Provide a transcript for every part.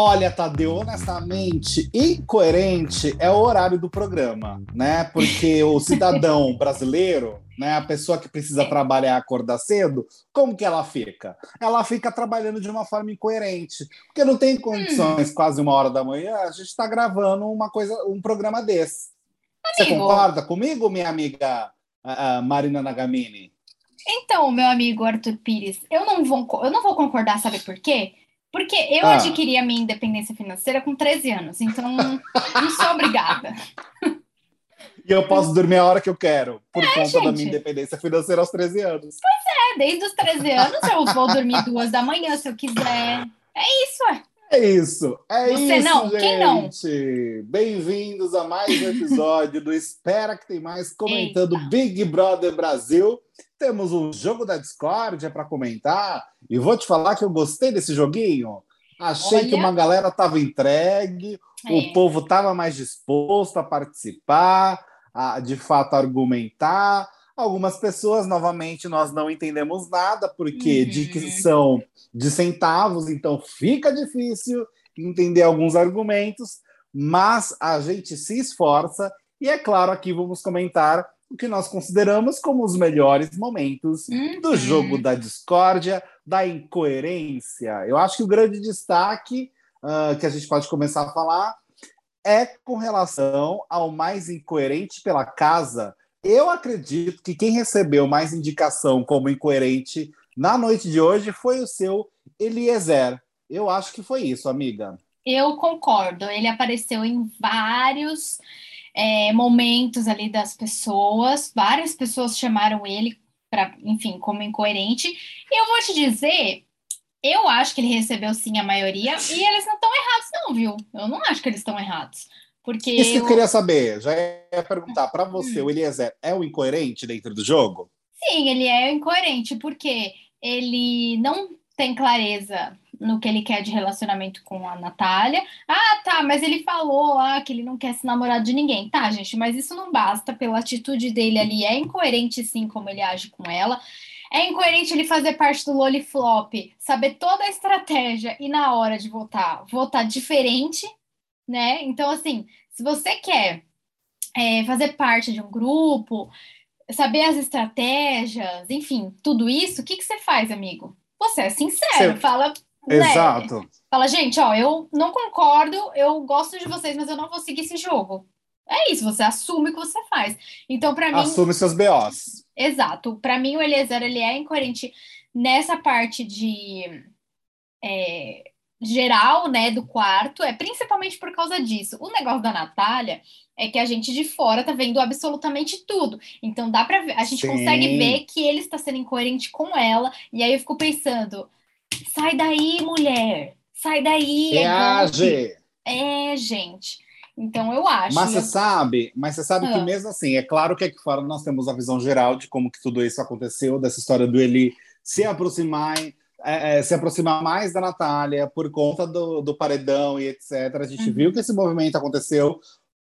Olha, Tadeu, honestamente, incoerente é o horário do programa, né? Porque o cidadão brasileiro, né, a pessoa que precisa trabalhar acordar cedo, como que ela fica? Ela fica trabalhando de uma forma incoerente, porque não tem condições, hum. quase uma hora da manhã, a gente está gravando uma coisa, um programa desse. Amigo. Você concorda comigo, minha amiga uh, Marina Nagamini? Então, meu amigo Arthur Pires, eu não vou, eu não vou concordar, sabe por quê? Porque eu ah. adquiri a minha independência financeira com 13 anos, então não sou obrigada. E eu posso dormir a hora que eu quero, por é, conta gente. da minha independência financeira aos 13 anos. Pois é, desde os 13 anos eu vou dormir duas da manhã se eu quiser. É isso, é. É isso, é Você isso, não? gente. Quem não? Bem-vindos a mais um episódio do Espera que tem mais comentando Eita. Big Brother Brasil. Temos um jogo da Discord para comentar e vou te falar que eu gostei desse joguinho. Achei Olha. que uma galera estava entregue, é. o povo estava mais disposto a participar, a de fato argumentar. Algumas pessoas, novamente, nós não entendemos nada, porque uhum. dicção de centavos, então fica difícil entender alguns argumentos, mas a gente se esforça e, é claro, aqui vamos comentar o que nós consideramos como os melhores momentos uhum. do jogo da discórdia, da incoerência. Eu acho que o grande destaque uh, que a gente pode começar a falar é com relação ao mais incoerente pela casa eu acredito que quem recebeu mais indicação como incoerente na noite de hoje foi o seu Eliezer. Eu acho que foi isso, amiga. Eu concordo. Ele apareceu em vários é, momentos ali das pessoas. Várias pessoas chamaram ele para, enfim, como incoerente. E eu vou te dizer, eu acho que ele recebeu sim a maioria e eles não estão errados, não, viu? Eu não acho que eles estão errados. Porque Isso que eu queria saber, já ia perguntar para você, hum. o Eliezer é o incoerente dentro do jogo? Sim, ele é incoerente, porque ele não tem clareza no que ele quer de relacionamento com a Natália. Ah, tá, mas ele falou lá que ele não quer se namorar de ninguém. Tá, gente, mas isso não basta pela atitude dele ali. É incoerente, sim, como ele age com ela. É incoerente ele fazer parte do Loliflop, saber toda a estratégia e na hora de votar, votar diferente né? Então, assim, se você quer é, fazer parte de um grupo, saber as estratégias, enfim, tudo isso, o que, que você faz, amigo? Você é sincero, você... fala. Né? Exato. Né? Fala, gente, ó, eu não concordo, eu gosto de vocês, mas eu não vou seguir esse jogo. É isso, você assume o que você faz. Então, para mim. Assume seus BOs. Exato. Para mim, o Eliezer ele é incoerente nessa parte de. É, geral, né, do quarto, é principalmente por causa disso. O negócio da Natália é que a gente de fora tá vendo absolutamente tudo. Então dá para ver, a gente Sim. consegue ver que ele está sendo incoerente com ela, e aí eu fico pensando: sai daí, mulher. Sai daí. Reage. É, é, gente. Então eu acho. Mas você sabe, mas você sabe ah. que mesmo assim, é claro que aqui fora nós temos a visão geral de como que tudo isso aconteceu, dessa história do Eli se aproximar é, é, se aproximar mais da Natália por conta do, do paredão e etc. A gente uhum. viu que esse movimento aconteceu,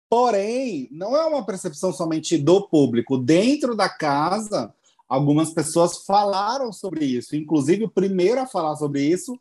porém, não é uma percepção somente do público. Dentro da casa, algumas pessoas falaram sobre isso. Inclusive, o primeiro a falar sobre isso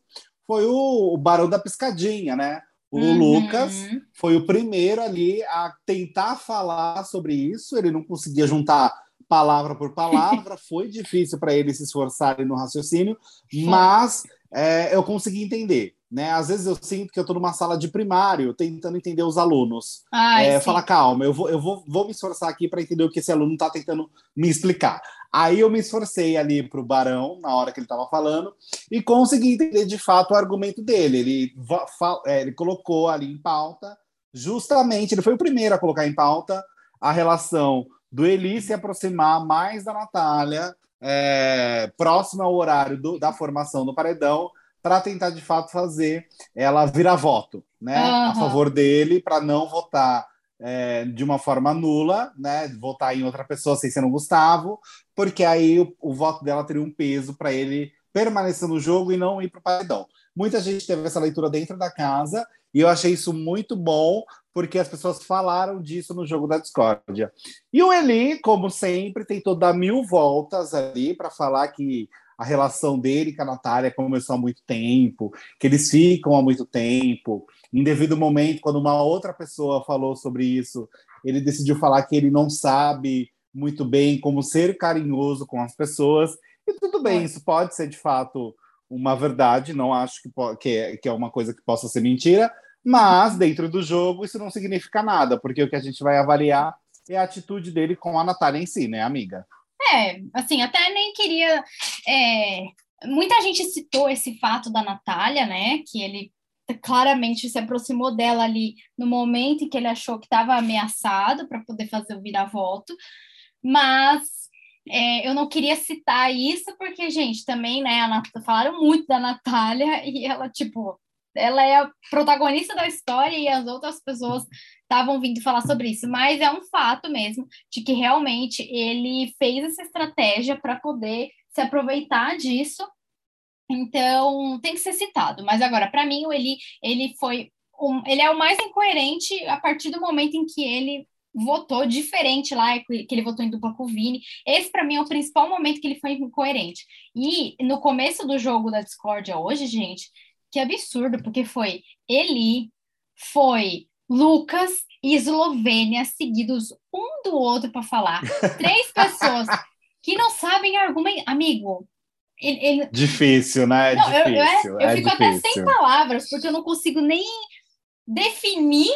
foi o, o Barão da Piscadinha, né? O uhum. Lucas foi o primeiro ali a tentar falar sobre isso. Ele não conseguia juntar palavra por palavra, foi difícil para ele se esforçarem no raciocínio, mas é, eu consegui entender. Né? Às vezes eu sinto que eu estou numa sala de primário tentando entender os alunos. Ai, é, fala, calma, eu, vou, eu vou, vou me esforçar aqui para entender o que esse aluno está tentando me explicar. Aí eu me esforcei ali para o Barão, na hora que ele estava falando, e consegui entender de fato o argumento dele. Ele, é, ele colocou ali em pauta, justamente, ele foi o primeiro a colocar em pauta a relação do Eli se aproximar mais da Natália, é, próximo ao horário do, da formação do paredão, para tentar de fato fazer ela virar voto, né, uhum. a favor dele, para não votar é, de uma forma nula, né, votar em outra pessoa sem ser no Gustavo, porque aí o, o voto dela teria um peso para ele permanecer no jogo e não ir para o paredão. Muita gente teve essa leitura dentro da casa e eu achei isso muito bom, porque as pessoas falaram disso no jogo da discórdia. E o Eli, como sempre, tentou dar mil voltas ali para falar que a relação dele com a Natália começou há muito tempo, que eles ficam há muito tempo. Em devido momento, quando uma outra pessoa falou sobre isso, ele decidiu falar que ele não sabe muito bem como ser carinhoso com as pessoas. E tudo bem, isso pode ser de fato uma verdade, não acho que, que, é, que é uma coisa que possa ser mentira, mas dentro do jogo isso não significa nada, porque o que a gente vai avaliar é a atitude dele com a Natália em si, né, amiga? É, assim, até nem queria. É... Muita gente citou esse fato da Natália, né? Que ele claramente se aproximou dela ali no momento em que ele achou que estava ameaçado para poder fazer o vira-voto, mas é, eu não queria citar isso porque, gente, também, né, a falaram muito da Natália e ela, tipo, ela é a protagonista da história e as outras pessoas estavam vindo falar sobre isso, mas é um fato mesmo de que realmente ele fez essa estratégia para poder se aproveitar disso. Então, tem que ser citado. Mas agora, para mim, o Eli, ele foi um, ele é o mais incoerente a partir do momento em que ele votou diferente lá, que ele votou em dupla com o Vini. Esse, para mim, é o principal momento que ele foi incoerente. E no começo do jogo da Discordia hoje, gente, que absurdo, porque foi Eli, foi Lucas e Eslovênia seguidos um do outro para falar. Três pessoas que não sabem argumentar. Amigo, ele, ele... Difícil, né? É não, difícil. Eu, eu, eu é fico difícil. até sem palavras, porque eu não consigo nem definir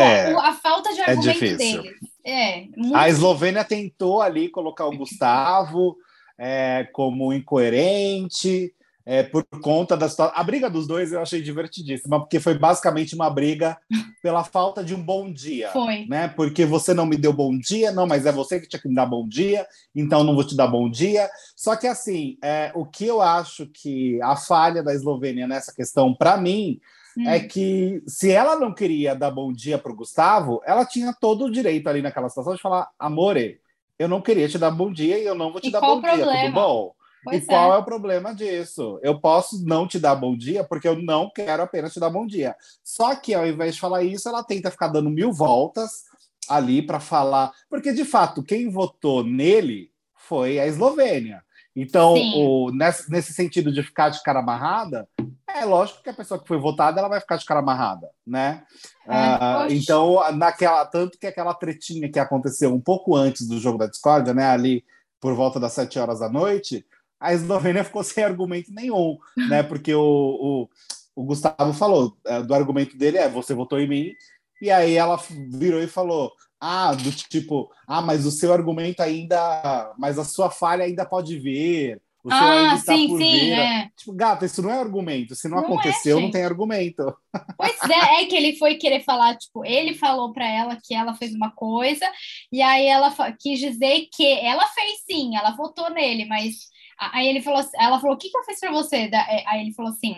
é, a falta de é argumento é dele. É, a Eslovênia tentou ali colocar o Gustavo é, como incoerente, é, por conta da situação. A briga dos dois eu achei divertidíssima, porque foi basicamente uma briga pela falta de um bom dia. Foi. Né? Porque você não me deu bom dia, não, mas é você que tinha que me dar bom dia, então não vou te dar bom dia. Só que, assim, é, o que eu acho que a falha da Eslovênia nessa questão, para mim, hum. é que se ela não queria dar bom dia para o Gustavo, ela tinha todo o direito ali naquela situação de falar: amore, eu não queria te dar bom dia e eu não vou te e dar bom dia, tudo bom? Pois e qual é. é o problema disso? Eu posso não te dar bom dia porque eu não quero apenas te dar bom dia. Só que ao invés de falar isso, ela tenta ficar dando mil voltas ali para falar. Porque, de fato, quem votou nele foi a Eslovênia. Então, o, nesse, nesse, sentido de ficar de cara amarrada, é lógico que a pessoa que foi votada ela vai ficar de cara amarrada, né? É, uh, então, naquela, tanto que aquela tretinha que aconteceu um pouco antes do jogo da discórdia, né? Ali por volta das sete horas da noite, a Eslovênia ficou sem argumento nenhum, né? Porque o, o, o Gustavo falou, é, do argumento dele é você votou em mim, e aí ela virou e falou: Ah, do tipo, ah, mas o seu argumento ainda, mas a sua falha ainda pode vir. O seu ah, ainda está sim, por sim, vir. É. Tipo, gata, isso não é argumento. Se não, não é, aconteceu, é, não tem argumento. Pois é, é que ele foi querer falar, tipo, ele falou para ela que ela fez uma coisa, e aí ela quis dizer que ela fez sim, ela votou nele, mas Aí ele falou, ela falou, o que, que eu fiz para você? É, aí ele falou assim,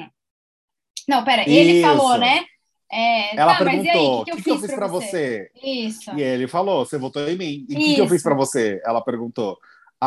não, pera, ele Isso. falou, né? É, ela tá, perguntou, o que, que, que, eu fiz, para você? você? Isso. E ele falou, você votou em mim. E o que, que eu fiz para você? Ela perguntou.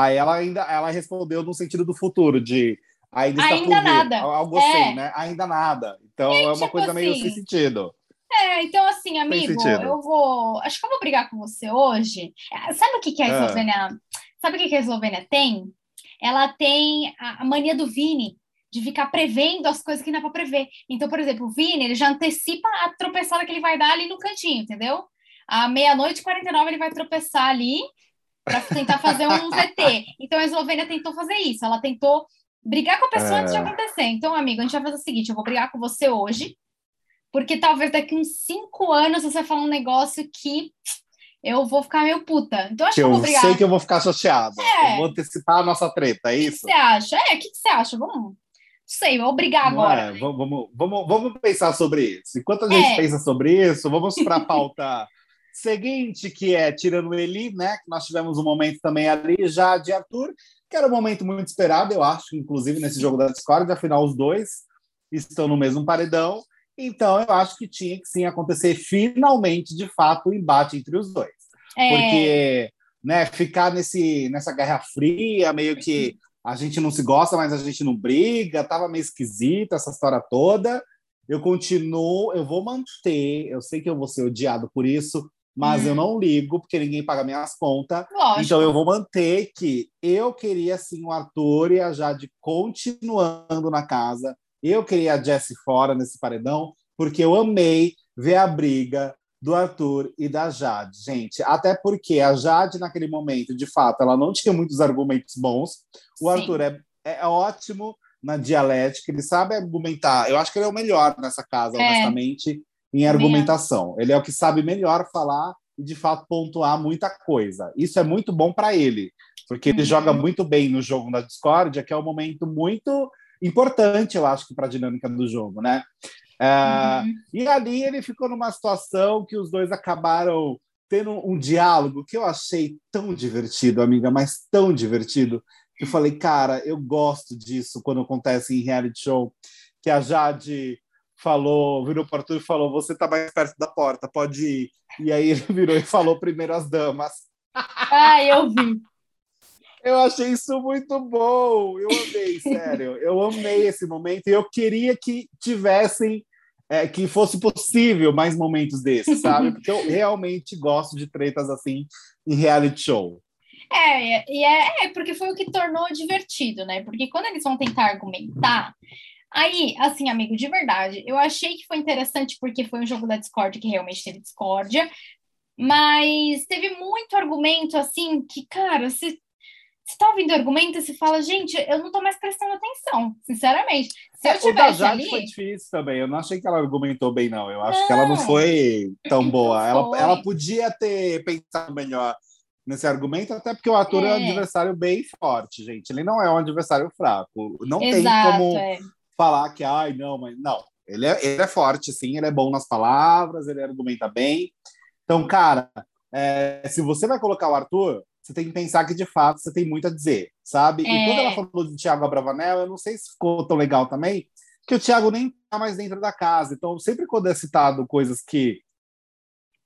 Aí ela ainda ela respondeu no sentido do futuro, de ainda está ainda nada. algo assim, é. assim, né? Ainda nada. Então e, é uma tipo coisa assim, meio sem sentido. É, então assim, amigo, eu vou. Acho que eu vou brigar com você hoje. Sabe o que, que a é. Eslovênia. Sabe o que, que a Eslovênia tem? ela tem a, mania do Vini de ficar prevendo as coisas que não é para prever. Então, por exemplo, o Vini, ele já antecipa a tropeçada que ele vai dar ali no cantinho, entendeu? À meia-noite e 49 ele vai tropeçar ali para tentar fazer um VT. Então, a Eslovênia tentou fazer isso. Ela tentou brigar com a pessoa é... antes de é. acontecer. Então, amigo, a gente vai fazer o seguinte, eu vou brigar com você hoje, porque talvez daqui uns cinco anos você vai falar um negócio que eu vou ficar meio puta. Então, acho que, eu, eu vou brigar. sei que eu vou ficar chateada. É. Eu vou antecipar a nossa treta, é isso? O que você acha? É, o que você acha? Vamos. Não sei, vou brigar Não agora. É, vamos, vamos, vamos pensar sobre isso. Enquanto a gente é. pensa sobre isso, vamos para a pauta seguinte, que é tirando Eli, né? Que nós tivemos um momento também ali já de Arthur, que era um momento muito esperado, eu acho, inclusive nesse jogo da Discord, afinal, os dois estão no mesmo paredão. Então, eu acho que tinha que sim acontecer finalmente, de fato, o embate entre os dois. É. Porque né, ficar nesse, nessa guerra fria, meio que a gente não se gosta, mas a gente não briga, tava meio esquisita essa história toda. Eu continuo, eu vou manter, eu sei que eu vou ser odiado por isso, mas hum. eu não ligo, porque ninguém paga minhas contas. Lógico. Então eu vou manter que eu queria sim o Arthur e a Jade continuando na casa. Eu queria a Jessie fora nesse paredão, porque eu amei ver a briga do Arthur e da Jade, gente. Até porque a Jade, naquele momento, de fato, ela não tinha muitos argumentos bons. O sim. Arthur é, é ótimo na dialética, ele sabe argumentar. Eu acho que ele é o melhor nessa casa, é. honestamente em argumentação. Ele é o que sabe melhor falar e, de fato, pontuar muita coisa. Isso é muito bom para ele, porque ele uhum. joga muito bem no jogo da discórdia, que é um momento muito importante, eu acho, para a dinâmica do jogo, né? Uhum. E ali ele ficou numa situação que os dois acabaram tendo um diálogo que eu achei tão divertido, amiga, mas tão divertido. Eu falei, cara, eu gosto disso quando acontece em reality show, que a Jade falou, virou para Arthur e falou: Você está mais perto da porta, pode ir. E aí ele virou e falou primeiro as damas. Ah, eu vi. Eu achei isso muito bom. Eu amei, sério. Eu amei esse momento e eu queria que tivessem, é, que fosse possível mais momentos desses, sabe? Porque eu realmente gosto de tretas assim em reality show. É, e é, é, porque foi o que tornou divertido, né? Porque quando eles vão tentar argumentar, Aí, assim, amigo, de verdade, eu achei que foi interessante porque foi um jogo da Discord que realmente teve discórdia, mas teve muito argumento, assim, que, cara, você você tá ouvindo argumento e você fala, gente, eu não tô mais prestando atenção, sinceramente. Se eu é, o da Jade ali... foi difícil também. Eu não achei que ela argumentou bem, não. Eu acho não, que ela não foi tão boa. Ela, ela podia ter pensado melhor nesse argumento, até porque o ator é, é um adversário bem forte, gente. Ele não é um adversário fraco. Não Exato, tem como é falar que, ai, não, mas não. Ele é, ele é forte, sim, ele é bom nas palavras, ele argumenta bem. Então, cara, é, se você vai colocar o Arthur, você tem que pensar que de fato você tem muito a dizer, sabe? É. E quando ela falou do Thiago Abravanel, eu não sei se ficou tão legal também, que o Thiago nem tá mais dentro da casa. Então, sempre quando é citado coisas que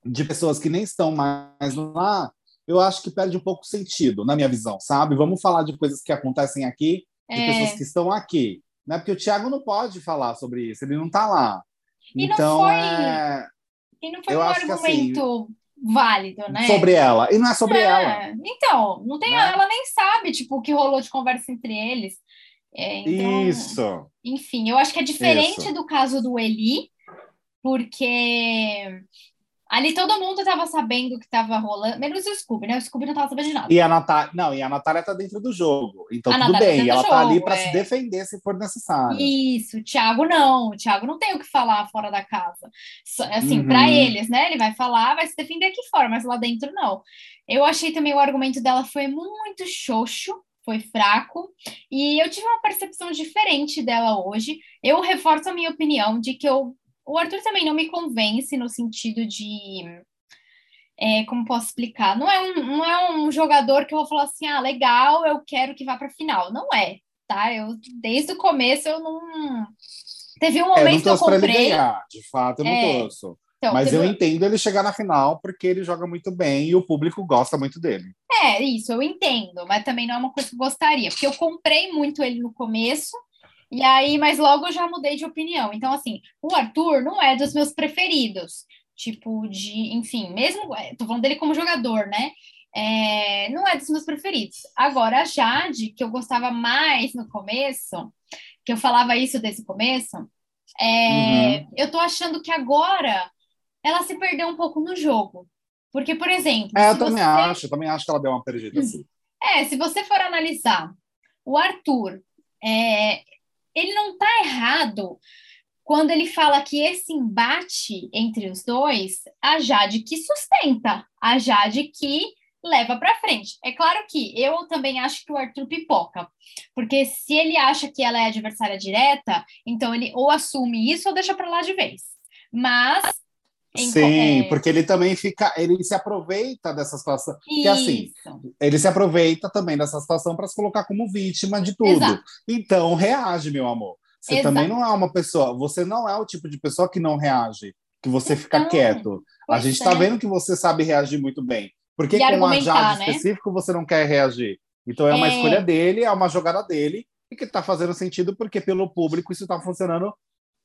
de pessoas que nem estão mais lá, eu acho que perde um pouco sentido, na minha visão, sabe? Vamos falar de coisas que acontecem aqui, de é. pessoas que estão aqui né? Porque o Thiago não pode falar sobre isso, ele não está lá. E então, não foi, é... e não foi um argumento assim, válido, né? Sobre ela. E não é sobre é. ela. Então, não tem, né? ela nem sabe tipo, o que rolou de conversa entre eles. É, então, isso. Enfim, eu acho que é diferente isso. do caso do Eli, porque Ali todo mundo estava sabendo o que estava rolando, menos o Scooby, né? O Scooby não estava sabendo de nada. E a Natália, não, e a Natália tá dentro do jogo. Então a tudo Natália bem, ela jogo, tá ali para é. se defender se for necessário. Isso, o Thiago não, o Thiago não tem o que falar fora da casa. Assim, uhum. para eles, né? Ele vai falar, vai se defender aqui fora, mas lá dentro não. Eu achei também o argumento dela foi muito xoxo, foi fraco, e eu tive uma percepção diferente dela hoje. Eu reforço a minha opinião de que eu o Arthur também não me convence no sentido de. É, como posso explicar? Não é, um, não é um jogador que eu vou falar assim, ah, legal, eu quero que vá para a final. Não é, tá? Eu, desde o começo eu não. Teve um momento é, não que eu comprei. Ele ganhar, de fato, eu não é, torço. Então, Mas eu entendo ele chegar na final porque ele joga muito bem e o público gosta muito dele. É, isso, eu entendo, mas também não é uma coisa que eu gostaria, porque eu comprei muito ele no começo, e aí, mas logo eu já mudei de opinião. Então, assim, o Arthur não é dos meus preferidos. Tipo, de, enfim, mesmo. É, tô falando dele como jogador, né? É, não é dos meus preferidos. Agora, a Jade, que eu gostava mais no começo, que eu falava isso desse começo, é, uhum. eu tô achando que agora ela se perdeu um pouco no jogo. Porque, por exemplo. É, eu também você... acho, eu também acho que ela deu uma perdida assim. É, se você for analisar o Arthur, é, ele não está errado quando ele fala que esse embate entre os dois, a Jade que sustenta, a Jade que leva para frente. É claro que eu também acho que o Arthur pipoca, porque se ele acha que ela é adversária direta, então ele ou assume isso ou deixa para lá de vez. Mas Sim, porque ele também fica, ele se aproveita dessa situação. Que assim, ele se aproveita também dessa situação para se colocar como vítima de tudo. Exato. Então, reage, meu amor. Você Exato. também não é uma pessoa, você não é o tipo de pessoa que não reage, que você então, fica quieto. A gente está é. vendo que você sabe reagir muito bem. Por que com a Jade né? específico você não quer reagir? Então é uma é... escolha dele, é uma jogada dele, e que está fazendo sentido porque pelo público isso está funcionando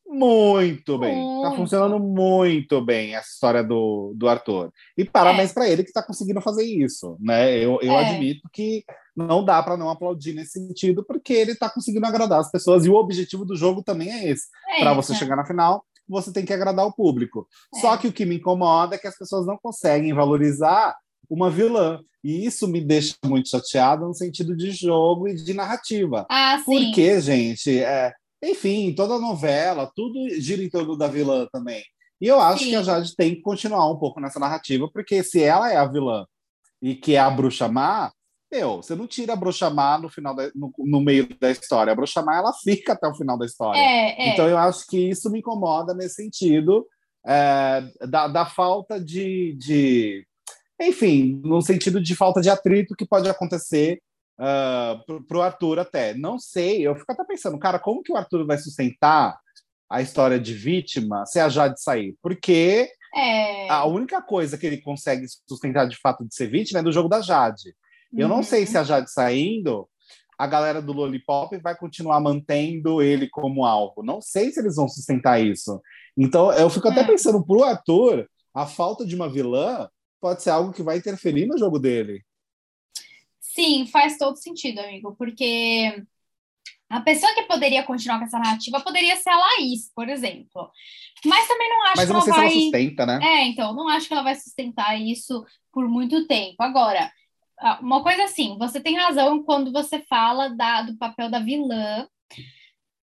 muito bem. Tá muito. Tá funcionando muito bem essa história do, do Arthur. E parabéns é. para ele que está conseguindo fazer isso, né? Eu, eu é. admito que não dá para não aplaudir nesse sentido, porque ele está conseguindo agradar as pessoas e o objetivo do jogo também é esse. É para você chegar na final, você tem que agradar o público. É. Só que o que me incomoda é que as pessoas não conseguem valorizar uma vilã. E isso me deixa muito chateado no sentido de jogo e de narrativa. Ah. Porque, gente, é, enfim, toda novela, tudo gira em torno da vilã também. E eu acho Sim. que a Jade tem que continuar um pouco nessa narrativa, porque se ela é a vilã e que é a bruxa má, meu, você não tira a bruxa má no, final da, no, no, meio da história. A bruxa má, ela fica até o final da história. É, é. Então eu acho que isso me incomoda nesse sentido é, da, da falta de, de... Enfim, no sentido de falta de atrito que pode acontecer uh, para o Arthur até. Não sei, eu fico até pensando, cara, como que o Arthur vai sustentar a história de vítima se a Jade sair? Porque é... a única coisa que ele consegue sustentar de fato de ser vítima é do jogo da Jade. Uhum. Eu não sei se a Jade saindo, a galera do Lollipop vai continuar mantendo ele como alvo. Não sei se eles vão sustentar isso. Então, eu fico até é. pensando pro Arthur, a falta de uma vilã pode ser algo que vai interferir no jogo dele. Sim, faz todo sentido, amigo, porque a pessoa que poderia continuar com essa narrativa poderia ser a Laís, por exemplo. Mas também não acho Mas que ela vai. Ela sustenta, né? É, então, não acho que ela vai sustentar isso por muito tempo. Agora, uma coisa assim, você tem razão quando você fala da, do papel da vilã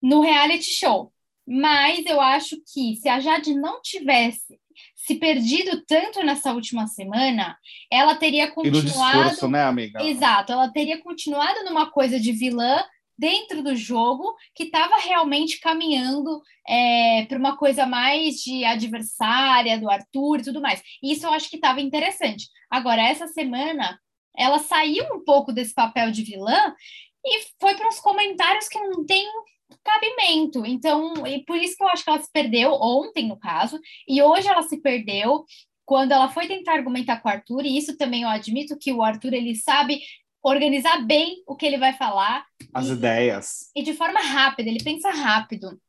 no reality show. Mas eu acho que se a Jade não tivesse se perdido tanto nessa última semana, ela teria continuado. E no discurso, né, amiga? Exato, ela teria continuado numa coisa de vilã dentro do jogo que estava realmente caminhando é, para uma coisa mais de adversária do Arthur e tudo mais. Isso eu acho que estava interessante. Agora, essa semana, ela saiu um pouco desse papel de vilã e foi para uns comentários que não tem cabimento. Então, e por isso que eu acho que ela se perdeu ontem, no caso, e hoje ela se perdeu quando ela foi tentar argumentar com o Arthur, e isso também eu admito que o Arthur ele sabe organizar bem o que ele vai falar. As e, ideias. E de forma rápida, ele pensa rápido.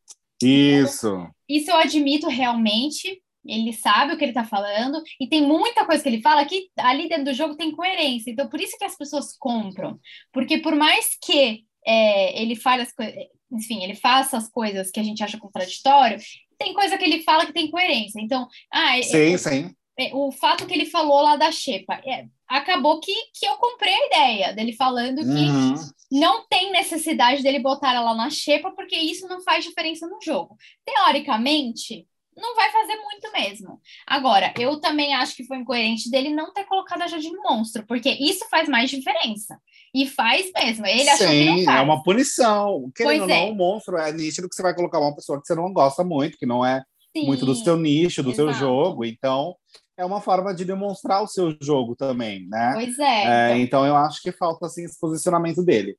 Isso. Então, isso eu admito realmente. Ele sabe o que ele está falando e tem muita coisa que ele fala que ali dentro do jogo tem coerência. Então, por isso que as pessoas compram. Porque por mais que é, ele fale as coisas enfim, ele faça as coisas que a gente acha contraditório, tem coisa que ele fala que tem coerência. Então, ah, é, sim, é, sim. É, o fato que ele falou lá da Xepa, é, acabou que, que eu comprei a ideia dele falando que uhum. não tem necessidade dele botar ela na Xepa, porque isso não faz diferença no jogo. Teoricamente, não vai fazer muito mesmo. Agora, eu também acho que foi incoerente dele não ter colocado a Jade no monstro, porque isso faz mais diferença. E faz mesmo. Ele achou Sim, que não faz. é uma punição. Querendo pois ou não, é. o monstro é nítido que você vai colocar uma pessoa que você não gosta muito, que não é Sim, muito do seu nicho, do exato. seu jogo. Então, é uma forma de demonstrar o seu jogo também, né? Pois é. é então... então, eu acho que falta, assim, esse posicionamento dele.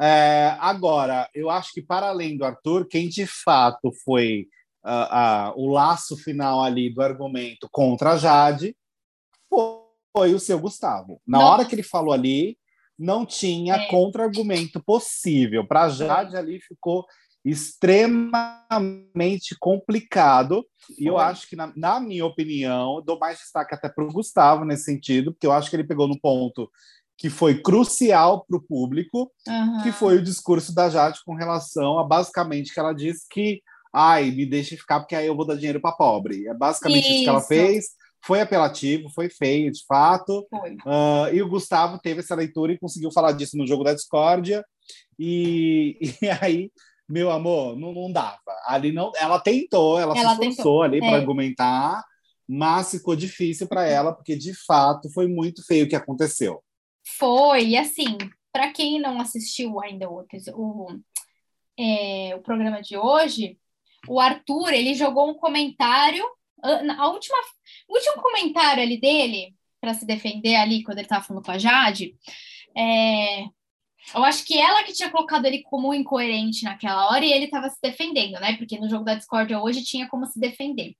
É, agora, eu acho que para além do Arthur, quem de fato foi uh, uh, o laço final ali do argumento contra a Jade foi, foi o seu Gustavo. Na Nossa. hora que ele falou ali, não tinha é. contra-argumento possível. Para a Jade ali ficou extremamente complicado. E eu acho que, na, na, minha opinião, dou mais destaque até para o Gustavo nesse sentido, porque eu acho que ele pegou no ponto que foi crucial para o público, uhum. que foi o discurso da Jade com relação a basicamente que ela disse que ai, me deixe ficar porque aí eu vou dar dinheiro para pobre. É basicamente isso. isso que ela fez foi apelativo, foi feio, de fato. Uh, e o Gustavo teve essa leitura e conseguiu falar disso no jogo da discórdia. E, e aí, meu amor, não, não dava. Ali não, ela tentou, ela, ela se esforçou ali é. para argumentar, mas ficou difícil para ela, porque de fato foi muito feio o que aconteceu. Foi, e assim, para quem não assistiu ainda o, o, é, o programa de hoje, o Arthur ele jogou um comentário a última, último comentário ali dele, para se defender ali, quando ele estava falando com a Jade, é, eu acho que ela que tinha colocado ele como incoerente naquela hora e ele estava se defendendo, né? Porque no jogo da Discord hoje tinha como se defender.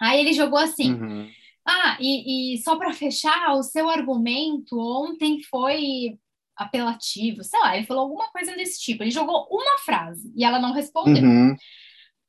Aí ele jogou assim. Uhum. Ah, e, e só para fechar, o seu argumento ontem foi apelativo, sei lá, ele falou alguma coisa desse tipo. Ele jogou uma frase e ela não respondeu. Uhum.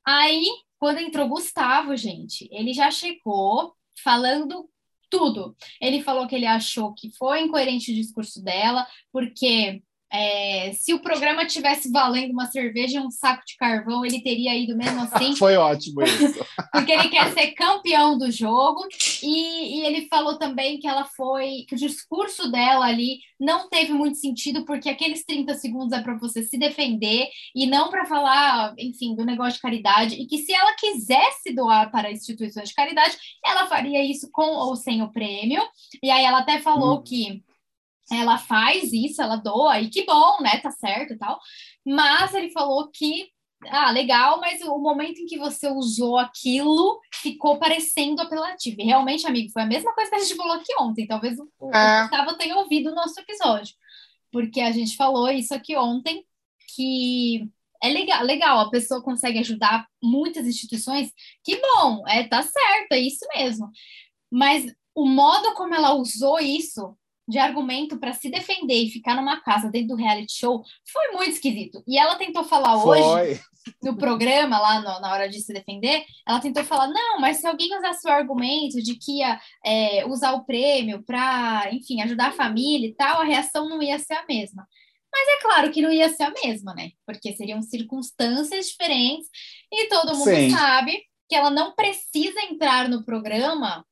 Aí, quando entrou Gustavo, gente, ele já chegou falando tudo. Ele falou que ele achou que foi incoerente o discurso dela, porque é, se o programa tivesse valendo uma cerveja e um saco de carvão, ele teria ido mesmo assim. Foi ótimo isso. porque ele quer ser campeão do jogo. E, e, ele falou também que ela foi. que o discurso dela ali não teve muito sentido, porque aqueles 30 segundos é para você se defender e não para falar, enfim, do negócio de caridade. E que se ela quisesse doar para instituições de caridade, ela faria isso com ou sem o prêmio. E aí ela até falou hum. que ela faz isso, ela doa, e que bom, né? Tá certo e tal. Mas ele falou que, ah, legal, mas o momento em que você usou aquilo ficou parecendo apelativo. E realmente, amigo, foi a mesma coisa que a gente falou aqui ontem. Talvez o, é. o Gustavo tenha ouvido o nosso episódio. Porque a gente falou isso aqui ontem, que é legal, legal, a pessoa consegue ajudar muitas instituições, que bom, é, tá certo, é isso mesmo. Mas o modo como ela usou isso de argumento para se defender e ficar numa casa dentro do reality show foi muito esquisito. E ela tentou falar foi. hoje no programa, lá no, na hora de se defender, ela tentou falar: não, mas se alguém usasse o argumento de que ia é, usar o prêmio para, enfim, ajudar a família e tal, a reação não ia ser a mesma. Mas é claro que não ia ser a mesma, né? Porque seriam circunstâncias diferentes e todo mundo Sim. sabe que ela não precisa entrar no programa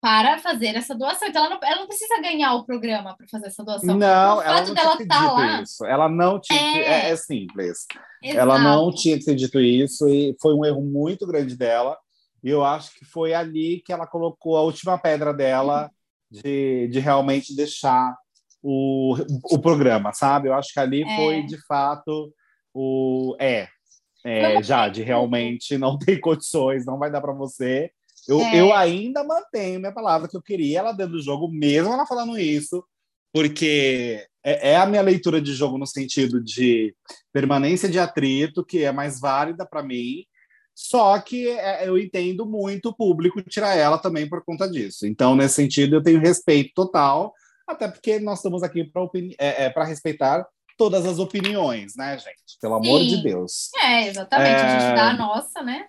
para fazer essa doação. Então, ela não, ela não precisa ganhar o programa para fazer essa doação. Não, o ela não dela tinha tá lá, isso. Ela não tinha. É, que, é, é simples. Exato. Ela não tinha que ter dito isso e foi um erro muito grande dela. E eu acho que foi ali que ela colocou a última pedra dela de, de realmente deixar o, o programa, sabe? Eu acho que ali é. foi de fato o é, é já de realmente não tem condições, não vai dar para você. Eu, é. eu ainda mantenho minha palavra que eu queria ela dentro do jogo, mesmo ela falando isso, porque é, é, a minha leitura de jogo no sentido de permanência de atrito, que é mais válida para mim. Só que é, eu entendo muito o público tirar ela também por conta disso. Então, nesse sentido, eu tenho respeito total, até porque nós estamos aqui para é, é, respeitar todas as opiniões, né, gente? Pelo Sim. amor de Deus. É, exatamente. A gente dá a nossa, né?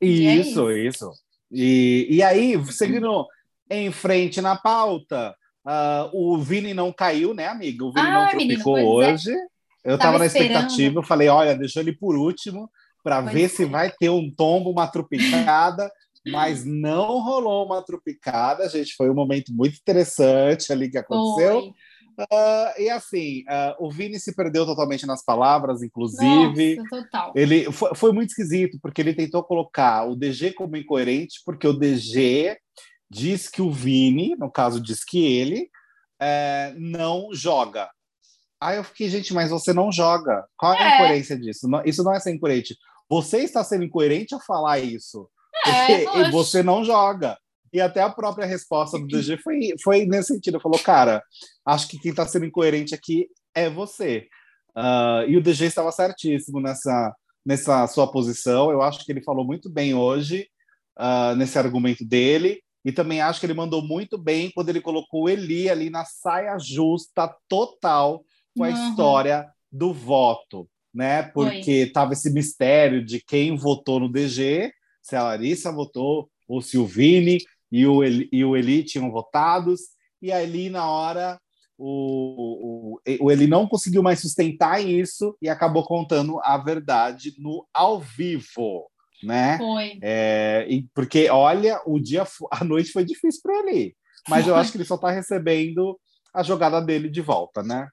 Isso, é isso, isso. E, e aí, seguindo em frente na pauta, uh, o Vini não caiu, né, amiga? O Vini ah, não tropicou menino, é. hoje. É. Eu estava na expectativa, eu falei, olha, deixou ele por último para ver é. se vai ter um tombo, uma tropicada, mas não rolou uma tropicada, gente. Foi um momento muito interessante ali que aconteceu. Foi. Uh, e assim, uh, o Vini se perdeu totalmente nas palavras, inclusive. Nossa, total. Ele foi, foi, muito esquisito, porque ele tentou colocar o DG como incoerente, porque o DG diz que o Vini, no caso, diz que ele é, não joga. Aí eu fiquei, gente, mas você não joga. Qual é, é a incoerência disso? Isso não é ser incoerente. Você está sendo incoerente ao falar isso. É, porque você não joga. E até a própria resposta do DG foi, foi nesse sentido. Falou, cara, acho que quem está sendo incoerente aqui é você. Uh, e o DG estava certíssimo nessa, nessa sua posição. Eu acho que ele falou muito bem hoje uh, nesse argumento dele. E também acho que ele mandou muito bem quando ele colocou o Eli ali na saia justa total com a uhum. história do voto, né? Porque Foi. tava esse mistério de quem votou no DG, se a Larissa votou ou se o Vini, e o, Eli, e o Eli tinham votados, e ali na hora o, o, o Eli não conseguiu mais sustentar isso e acabou contando a verdade no ao vivo, né? Foi. É, e, porque, olha, o dia, a noite foi difícil para ele, mas eu acho que ele só está recebendo a jogada dele de volta, né?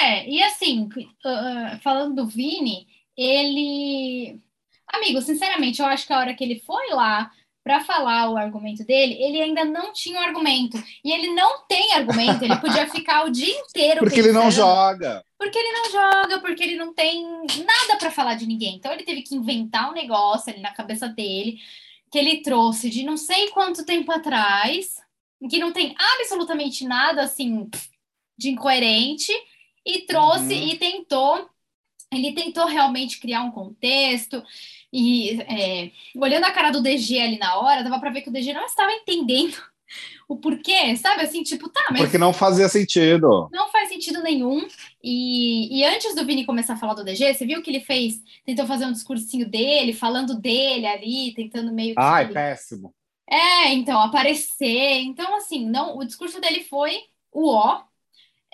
É, e assim, uh, falando do Vini, ele. Amigo, sinceramente, eu acho que a hora que ele foi lá para falar o argumento dele, ele ainda não tinha o um argumento. E ele não tem argumento, ele podia ficar o dia inteiro. Porque pensando, ele não joga. Porque ele não joga, porque ele não tem nada para falar de ninguém. Então ele teve que inventar um negócio ali na cabeça dele, que ele trouxe de não sei quanto tempo atrás, que não tem absolutamente nada assim de incoerente, e trouxe uhum. e tentou. Ele tentou realmente criar um contexto e é, olhando a cara do DG ali na hora, dava para ver que o DG não estava entendendo o porquê, sabe? Assim, tipo, tá, mas. Porque não fazia sentido. Não faz sentido nenhum. E, e antes do Vini começar a falar do DG, você viu que ele fez, tentou fazer um discursinho dele, falando dele ali, tentando meio que. Ai, péssimo. É, então, aparecer. Então, assim, não, o discurso dele foi o ó.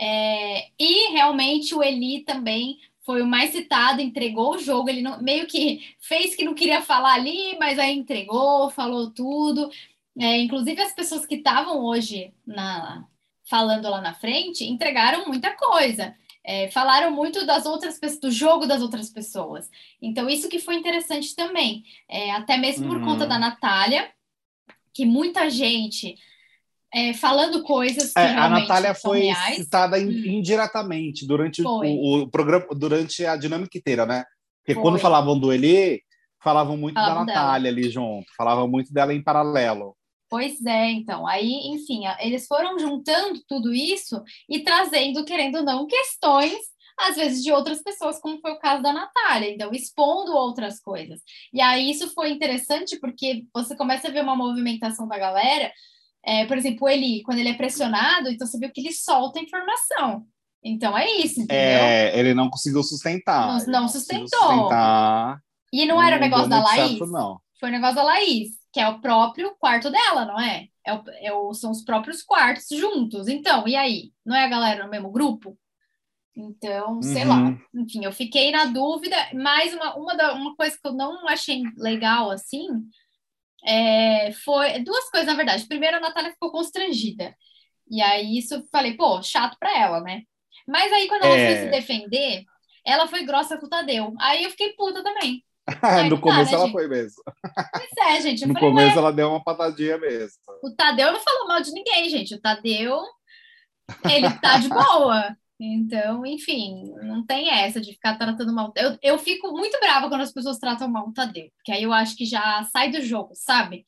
É, e realmente o Eli também foi o mais citado, entregou o jogo. Ele não, meio que fez que não queria falar ali, mas aí entregou, falou tudo. É, inclusive, as pessoas que estavam hoje na, falando lá na frente entregaram muita coisa. É, falaram muito das outras do jogo das outras pessoas. Então, isso que foi interessante também. É, até mesmo por uhum. conta da Natália, que muita gente é, falando coisas que é, a Natália foi reais. citada hum. indiretamente durante o, o, programa, durante a dinâmica inteira, né? Porque foi. quando falavam do Eli, falavam muito falavam da Natália dela. ali junto, falavam muito dela em paralelo. Pois é, então, aí, enfim, eles foram juntando tudo isso e trazendo, querendo ou não, questões, às vezes, de outras pessoas, como foi o caso da Natália, então, expondo outras coisas. E aí, isso foi interessante porque você começa a ver uma movimentação da galera, é, por exemplo, ele, quando ele é pressionado, então você viu que ele solta informação. Então é isso, entendeu? É, ele não conseguiu sustentar. Não, não sustentou. Sustentar, e não, não era o negócio da Laís? Certo, não. Foi o negócio da Laís, que é o próprio quarto dela, não é? É, o, é o, são os próprios quartos juntos. Então, e aí? Não é a galera no mesmo grupo? Então, sei uhum. lá. Enfim, eu fiquei na dúvida. Mais uma, uma, da, uma coisa que eu não achei legal assim é, foi duas coisas, na verdade. Primeiro, a Natália ficou constrangida. E aí, isso falei, pô, chato pra ela, né? Mas aí, quando ela é... foi se defender, ela foi grossa com o Tadeu. Aí eu fiquei puta também. no começo tá, né, ela gente? foi mesmo. Pois é, gente. no falei, começo ela deu uma patadinha mesmo. O Tadeu não falou mal de ninguém, gente. O Tadeu, ele tá de boa. Então, enfim, não tem essa de ficar tratando mal. Eu, eu fico muito brava quando as pessoas tratam mal o Tadeu, porque aí eu acho que já sai do jogo, sabe?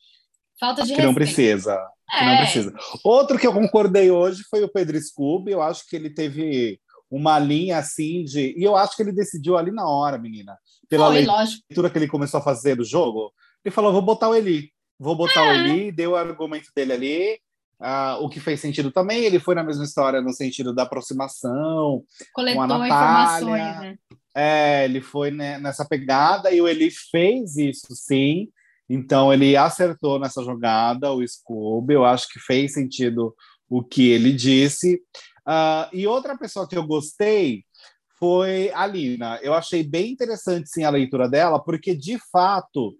Falta de que respeito. não precisa. Que é. não precisa. Outro que eu concordei hoje foi o Pedro Scooby. Eu acho que ele teve uma linha assim de. E eu acho que ele decidiu ali na hora, menina. Pela foi, leitura lógico. que ele começou a fazer do jogo, ele falou: vou botar o Eli. Vou botar é. o Eli, deu o argumento dele ali. Uh, o que fez sentido também, ele foi na mesma história no sentido da aproximação Coletou com a Natália. informações, né? É, ele foi né, nessa pegada e o Eli fez isso, sim. Então ele acertou nessa jogada, o Scooby. Eu acho que fez sentido o que ele disse. Uh, e outra pessoa que eu gostei foi a Lina. Eu achei bem interessante sim a leitura dela, porque de fato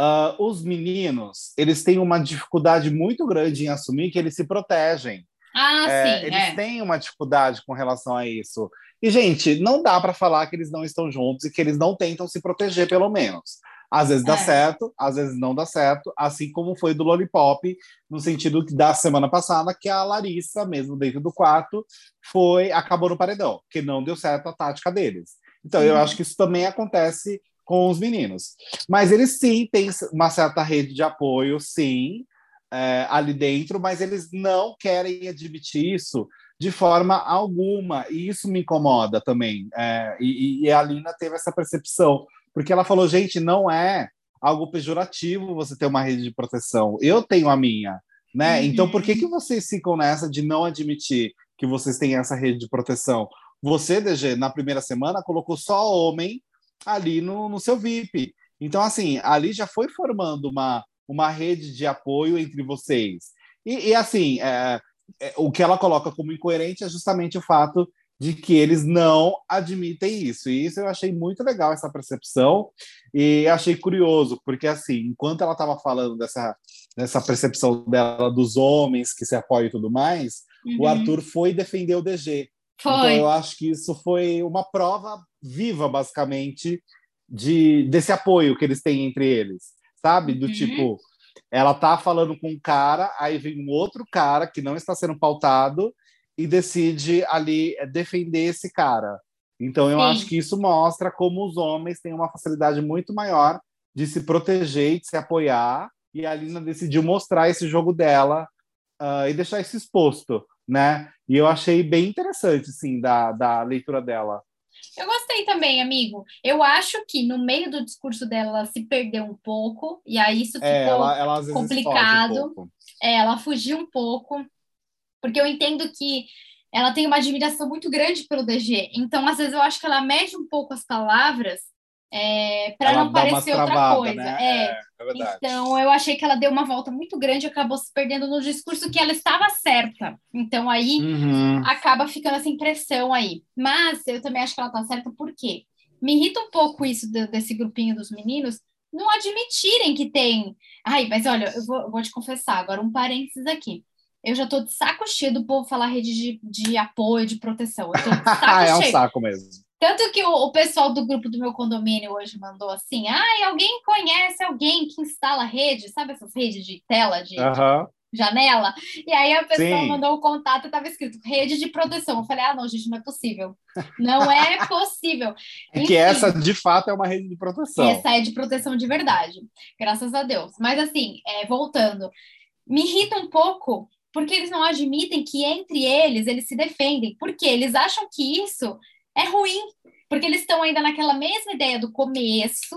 uh, os meninos eles têm uma dificuldade muito grande em assumir que eles se protegem. Ah, é, sim. Eles é. têm uma dificuldade com relação a isso. E, gente, não dá para falar que eles não estão juntos e que eles não tentam se proteger, pelo menos. Às vezes dá é. certo, às vezes não dá certo, assim como foi do Lollipop, no sentido da semana passada, que a Larissa, mesmo dentro do quarto, foi acabou no paredão, que não deu certo a tática deles. Então, eu acho que isso também acontece com os meninos. Mas eles sim têm uma certa rede de apoio, sim, é, ali dentro, mas eles não querem admitir isso de forma alguma, e isso me incomoda também. É, e, e a Lina teve essa percepção, porque ela falou, gente, não é algo pejorativo você ter uma rede de proteção. Eu tenho a minha, né? Uhum. Então, por que, que vocês ficam nessa de não admitir que vocês têm essa rede de proteção? Você, DG, na primeira semana, colocou só homem ali no, no seu VIP. Então, assim, ali já foi formando uma, uma rede de apoio entre vocês. E, e assim, é, é, o que ela coloca como incoerente é justamente o fato de que eles não admitem isso. E isso eu achei muito legal, essa percepção, e achei curioso, porque assim, enquanto ela estava falando dessa, dessa percepção dela dos homens que se apoiam e tudo mais, uhum. o Arthur foi defender o DG. Foi. Então eu acho que isso foi uma prova viva, basicamente, de desse apoio que eles têm entre eles, sabe? Do uhum. tipo, ela tá falando com um cara, aí vem um outro cara que não está sendo pautado e decide ali defender esse cara. Então eu Sim. acho que isso mostra como os homens têm uma facilidade muito maior de se proteger e de se apoiar. E a Lina decidiu mostrar esse jogo dela uh, e deixar isso exposto, né? E eu achei bem interessante, sim, da, da leitura dela. Eu gostei também, amigo. Eu acho que no meio do discurso dela ela se perdeu um pouco, e aí isso é, ficou é, ela, ela, complicado. Um É, ela fugiu um pouco, porque eu entendo que ela tem uma admiração muito grande pelo DG. Então, às vezes, eu acho que ela mede um pouco as palavras é, para não parecer outra travada, coisa. Né? É. É, é então, eu achei que ela deu uma volta muito grande e acabou se perdendo no discurso que ela estava certa. Então, aí uhum. acaba ficando essa impressão aí. Mas eu também acho que ela está certa, por quê? Me irrita um pouco isso de, desse grupinho dos meninos não admitirem que tem. Ai, mas olha, eu vou, eu vou te confessar agora um parênteses aqui. Eu já tô de saco cheio do povo falar rede de, de apoio, de proteção. Eu tô de saco é um saco mesmo. Tanto que o, o, pessoal do grupo do meu condomínio hoje mandou assim: ai, alguém conhece alguém que instala rede, sabe essas redes de tela de, uhum. de janela? E aí a pessoa Sim. mandou o contato e estava escrito rede de proteção. Eu falei: ah, não, gente, não é possível. Não é possível. É que essa, de fato, é uma rede de proteção. Essa é de proteção de verdade, graças a Deus. Mas assim, é, voltando, me irrita um pouco porque eles não admitem que entre eles eles se defendem, porque eles acham que isso é ruim, porque eles estão ainda naquela mesma ideia do começo,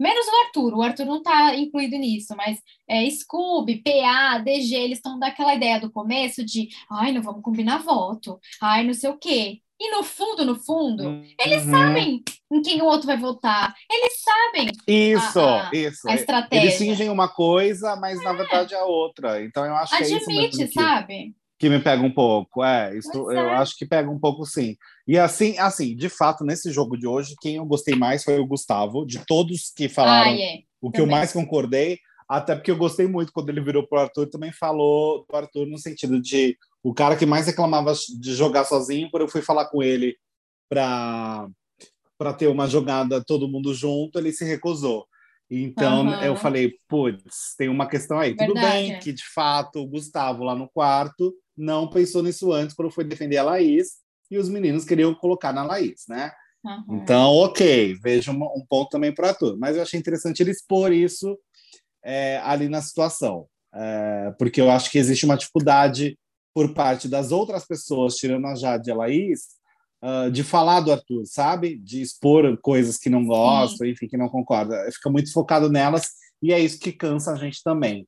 menos o Arthur, o Arthur não está incluído nisso, mas é, Scooby, PA, DG, eles estão daquela ideia do começo de, ai, não vamos combinar voto, ai, não sei o quê. E no fundo, no fundo, uhum. eles sabem em quem o outro vai votar. Eles sabem. Isso, a, a, isso. A estratégia. Eles fingem uma coisa, mas é. na verdade é a outra. Então eu acho Admite, que é isso mesmo sabe? Que me pega um pouco. É, isso eu é. acho que pega um pouco sim. E assim, assim, de fato, nesse jogo de hoje, quem eu gostei mais foi o Gustavo, de todos que falaram. Ah, é. O que Também. eu mais concordei, até porque eu gostei muito quando ele virou pro Arthur, também falou do Arthur no sentido de o cara que mais reclamava de jogar sozinho, quando eu fui falar com ele para para ter uma jogada todo mundo junto, ele se recusou. Então uhum. eu falei, putz, tem uma questão aí. Verdade. Tudo bem que de fato o Gustavo lá no quarto não pensou nisso antes quando foi defender a Laís e os meninos queriam colocar na Laís, né? Uhum. Então, ok, vejo um, um ponto também para tudo. Mas eu achei interessante ele expor isso é, ali na situação, é, porque eu acho que existe uma dificuldade por parte das outras pessoas, tirando a Jade e a Laís, uh, de falar do Arthur, sabe? De expor coisas que não gostam, enfim, que não concorda. Fica muito focado nelas e é isso que cansa a gente também.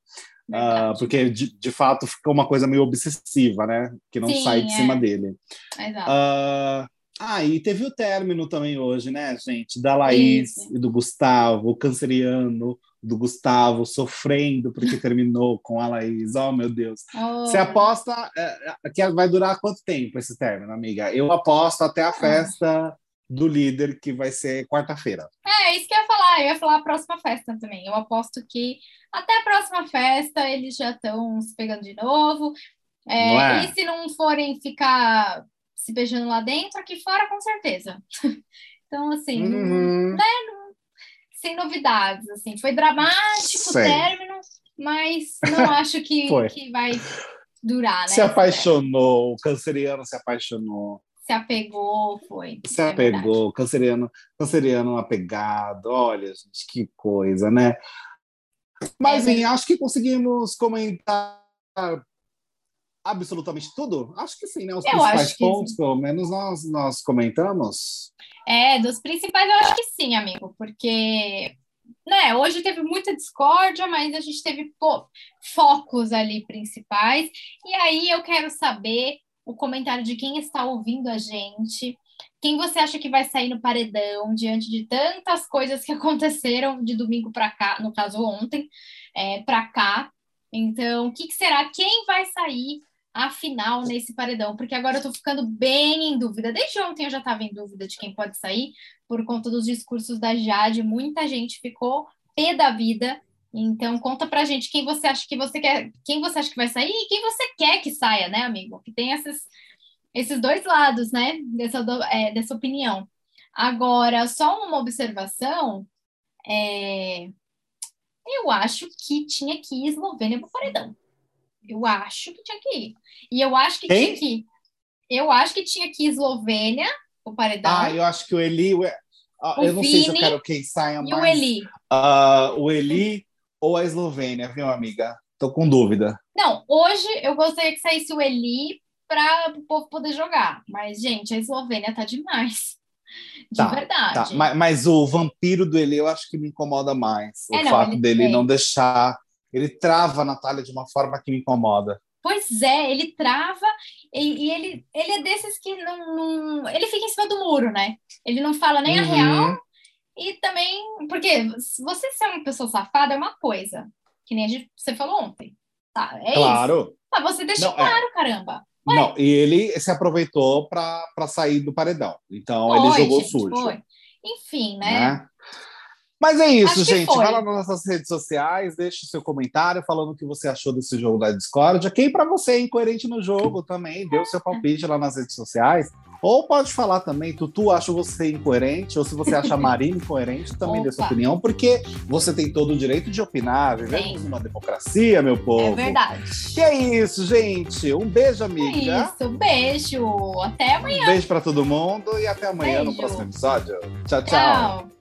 Uh, porque de, de, fato fica uma coisa meio obsessiva, né? Que não Sim, sai de é. cima dele. Exato. Uh, ah, e teve o término também hoje, né, gente? Da Laís Isso. e do Gustavo, o canceriano do Gustavo sofrendo porque terminou com a Laís. Oh, meu Deus. Oh. Você aposta é, é, que vai durar quanto tempo esse término, amiga? Eu aposto até a ah. festa ah. Do líder, que vai ser quarta-feira. É, isso que eu ia falar. Eu ia falar a próxima festa também. Eu aposto que até a próxima festa eles já estão se pegando de novo. É, é? E se não forem ficar se beijando lá dentro, aqui fora, com certeza. então, assim, uhum. né, sem novidades, assim. Foi dramático o término, mas não acho que, que vai durar, né? Se apaixonou, o canceriano se apaixonou. Se apegou, foi. Se é apegou, canceriano, canceriano apegado. Olha, gente, que coisa, né? Mas, é, acho que conseguimos comentar absolutamente tudo? Acho que sim, né? Os eu principais pontos, sim. pelo menos, nós, nós comentamos. É, dos principais eu acho que sim, amigo, porque né, hoje teve muita discórdia, mas a gente teve pô, focos ali principais. E aí eu quero saber o comentário de quem está ouvindo a gente. Quem você acha que vai sair no paredão diante de tantas coisas que aconteceram de domingo para cá, no caso ontem, é, para cá? Então, o que, que será? Quem vai sair a final nesse paredão, porque agora eu tô ficando bem em dúvida. Desde ontem eu já estava em dúvida de quem pode sair, por conta dos discursos da Jade, muita gente ficou pé da vida. Então conta pra gente quem você acha que você quer, quem você acha que vai sair e quem você quer que saia, né, amigo? Que tem esses, esses dois lados, né, dessa, é, dessa opinião. Agora, só uma observação, é... eu acho que tinha que ir Eslovênia pro paredão. Eu acho que tinha que ir. E eu acho que tinha que ir. Eu acho que tinha que ir Eslovênia, o paredão. Ah, eu acho que o Eli. O, ah, eu não Vini sei se eu quero quem saia mais. E o Eli. Uh, o Eli ou a Eslovênia, viu, amiga? Tô com dúvida. Não, hoje eu gostaria que saísse o Eli para o povo poder jogar. Mas, gente, a Eslovênia tá demais. De tá, verdade. Tá. Mas, mas, o vampiro do Eli eu acho que me incomoda mais. É, o não, fato dele não deixar Ele trava a Natália de uma forma que me incomoda. Pois é, ele trava e, e, ele, ele é desses que não, não, Ele fica em cima do muro, né? Ele não fala nem uhum. a real. E também. Porque você ser uma pessoa safada é uma coisa. Que nem a gente, você falou ontem. Tá, é claro. isso. Mas você deixa não, é. claro, é... caramba. Ué. Não, e ele se aproveitou para sair do paredão. Então foi, ele jogou gente, sujo. Foi. Enfim, né? né? Mas é isso, gente. Vai lá nas nossas redes sociais, deixe o seu comentário falando o que você achou desse jogo da Discord. Quem para você é incoerente no jogo também, dê o seu palpite lá nas redes sociais. Ou pode falar também, Tutu, acho você incoerente, ou se você acha a Marina incoerente, também dê sua opinião, porque você tem todo o direito de opinar. Vivemos Sim. numa democracia, meu povo. É verdade. E é isso, gente. Um beijo, amiga. É isso, um beijo. Até amanhã. Um beijo para todo mundo e até amanhã beijo. no próximo episódio. tchau. tchau. tchau.